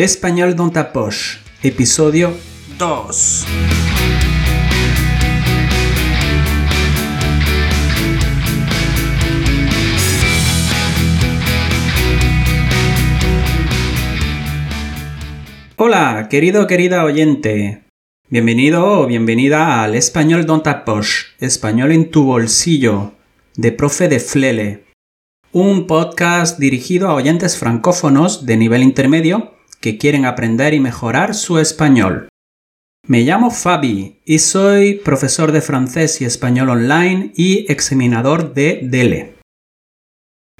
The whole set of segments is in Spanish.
L'espagnol dans ta episodio 2. Hola, querido querida oyente. Bienvenido o bienvenida al Español dans ta poche, español en tu bolsillo, de profe de Flele. Un podcast dirigido a oyentes francófonos de nivel intermedio que quieren aprender y mejorar su español. Me llamo Fabi y soy profesor de francés y español online y examinador de DELE.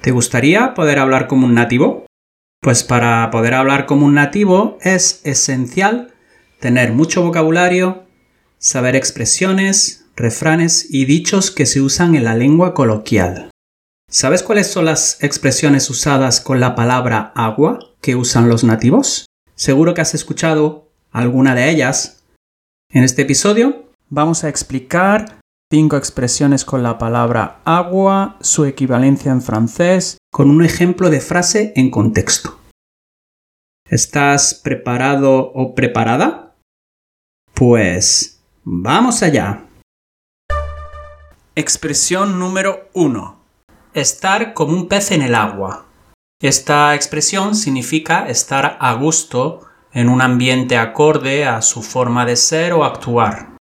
¿Te gustaría poder hablar como un nativo? Pues para poder hablar como un nativo es esencial tener mucho vocabulario, saber expresiones, refranes y dichos que se usan en la lengua coloquial. ¿Sabes cuáles son las expresiones usadas con la palabra agua que usan los nativos? Seguro que has escuchado alguna de ellas. En este episodio vamos a explicar cinco expresiones con la palabra agua, su equivalencia en francés, con un ejemplo de frase en contexto. ¿Estás preparado o preparada? Pues vamos allá. Expresión número 1. Estar como un pez en el agua. Esta expresión significa estar a gusto en un ambiente acorde a su forma de ser o actuar.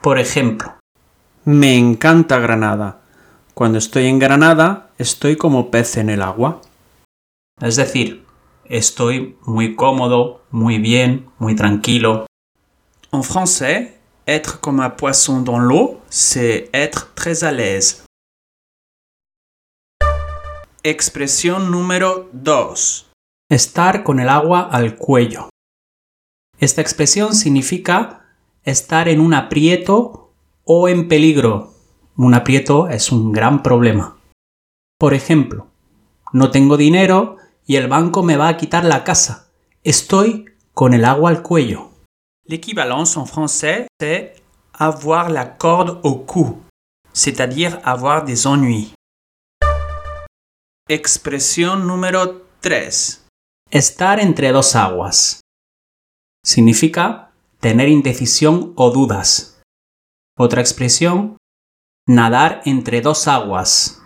Por ejemplo, me encanta Granada. Cuando estoy en Granada, estoy como pez en el agua. Es decir, estoy muy cómodo, muy bien, muy tranquilo. En français, être comme un poisson dans l'eau, c'est être très à l'aise. Expresión número 2. Estar con el agua al cuello. Esta expresión significa estar en un aprieto o en peligro. Un aprieto es un gran problema. Por ejemplo, no tengo dinero y el banco me va a quitar la casa. Estoy con el agua al cuello. L'équivalence en français, c'est avoir la corde au cou, c'est-à-dire avoir des ennuis. Expresión número 3. Estar entre dos aguas. Significa tener indecisión o dudas. Otra expresión, nadar entre dos aguas.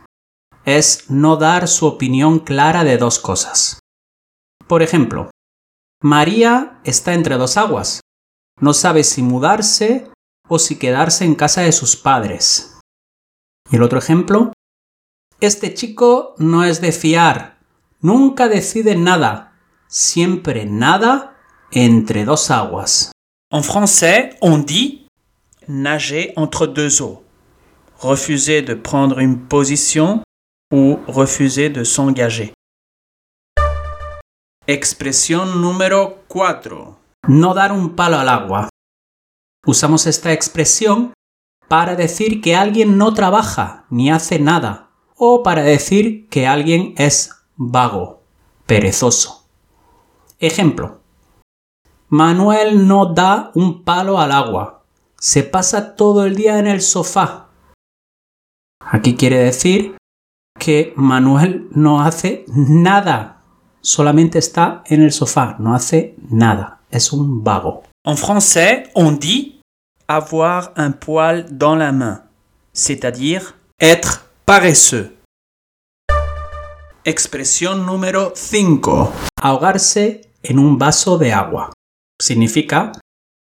Es no dar su opinión clara de dos cosas. Por ejemplo, María está entre dos aguas. No sabe si mudarse o si quedarse en casa de sus padres. Y el otro ejemplo, este chico no es de fiar. Nunca decide nada. Siempre nada entre dos aguas. En français, on dit nager entre deux eaux. Refuser de prendre une position ou refuser de s'engager. Expresión número 4. No dar un palo al agua. Usamos esta expresión para decir que alguien no trabaja ni hace nada o para decir que alguien es vago, perezoso. Ejemplo. Manuel no da un palo al agua. Se pasa todo el día en el sofá. Aquí quiere decir que Manuel no hace nada. Solamente está en el sofá, no hace nada. Es un vago. En français, on dit avoir un poil dans la main, c'est-à-dire être paresseux. Expresión número 5. Ahogarse en un vaso de agua. Significa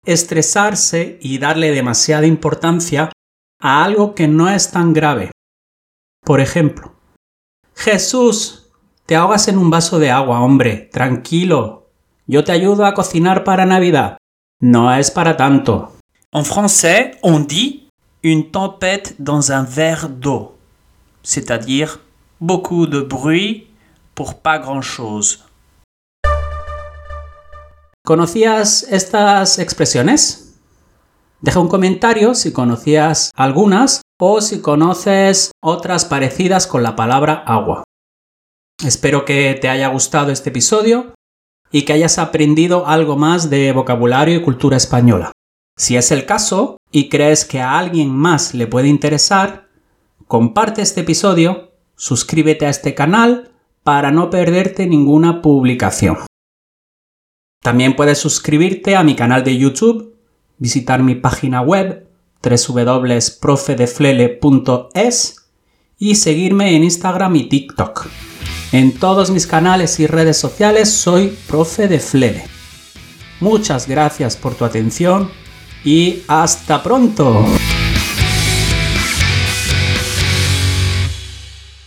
estresarse y darle demasiada importancia a algo que no es tan grave. Por ejemplo, Jesús, te ahogas en un vaso de agua, hombre, tranquilo. Yo te ayudo a cocinar para Navidad. No es para tanto. En français, on dit une tempête dans un verre d'eau c'est-à-dire beaucoup de bruit pour pas grand-chose. ¿Conocías estas expresiones? Deja un comentario si conocías algunas o si conoces otras parecidas con la palabra agua. Espero que te haya gustado este episodio y que hayas aprendido algo más de vocabulario y cultura española. Si es el caso y crees que a alguien más le puede interesar, comparte este episodio, suscríbete a este canal para no perderte ninguna publicación. También puedes suscribirte a mi canal de YouTube, visitar mi página web www.profedeflele.es y seguirme en Instagram y TikTok. En todos mis canales y redes sociales soy Profe de Flele. Muchas gracias por tu atención y hasta pronto.